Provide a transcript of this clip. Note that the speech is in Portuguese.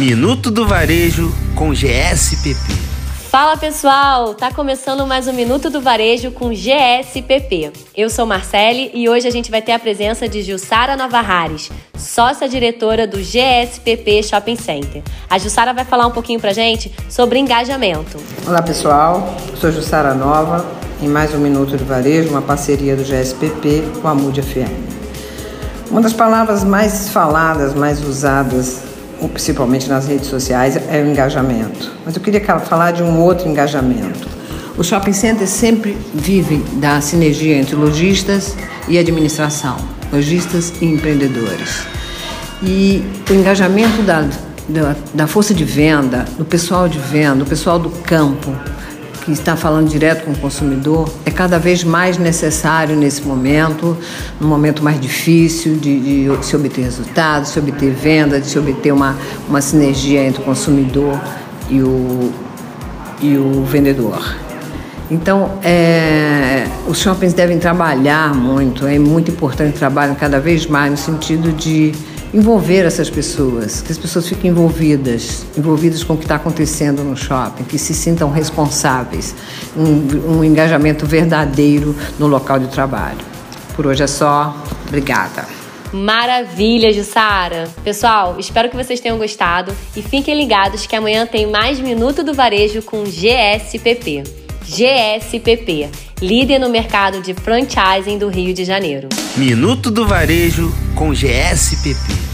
Minuto do Varejo com GSPP. Fala pessoal, tá começando mais um Minuto do Varejo com GSPP. Eu sou Marcele e hoje a gente vai ter a presença de Jussara Navarrares, sócia diretora do GSPP Shopping Center. A Jussara vai falar um pouquinho pra gente sobre engajamento. Olá pessoal, sou Jussara Nova em mais um Minuto do Varejo, uma parceria do GSPP com a Mude FM. Uma das palavras mais faladas, mais usadas principalmente nas redes sociais, é o engajamento. Mas eu queria falar de um outro engajamento. O shopping center sempre vive da sinergia entre lojistas e administração, lojistas e empreendedores. E o engajamento da, da, da força de venda, do pessoal de venda, do pessoal do campo, que está falando direto com o consumidor, é cada vez mais necessário nesse momento, num momento mais difícil de, de se obter resultados, se obter venda, de se obter uma, uma sinergia entre o consumidor e o, e o vendedor. Então, é, os shoppings devem trabalhar muito, é muito importante que trabalhem cada vez mais no sentido de envolver essas pessoas, que as pessoas fiquem envolvidas, envolvidas com o que está acontecendo no shopping, que se sintam responsáveis, um, um engajamento verdadeiro no local de trabalho. Por hoje é só. Obrigada. Maravilha, Jussara! Pessoal, espero que vocês tenham gostado e fiquem ligados que amanhã tem mais Minuto do Varejo com GSPP. GSPP, líder no mercado de franchising do Rio de Janeiro. Minuto do Varejo com GSPP.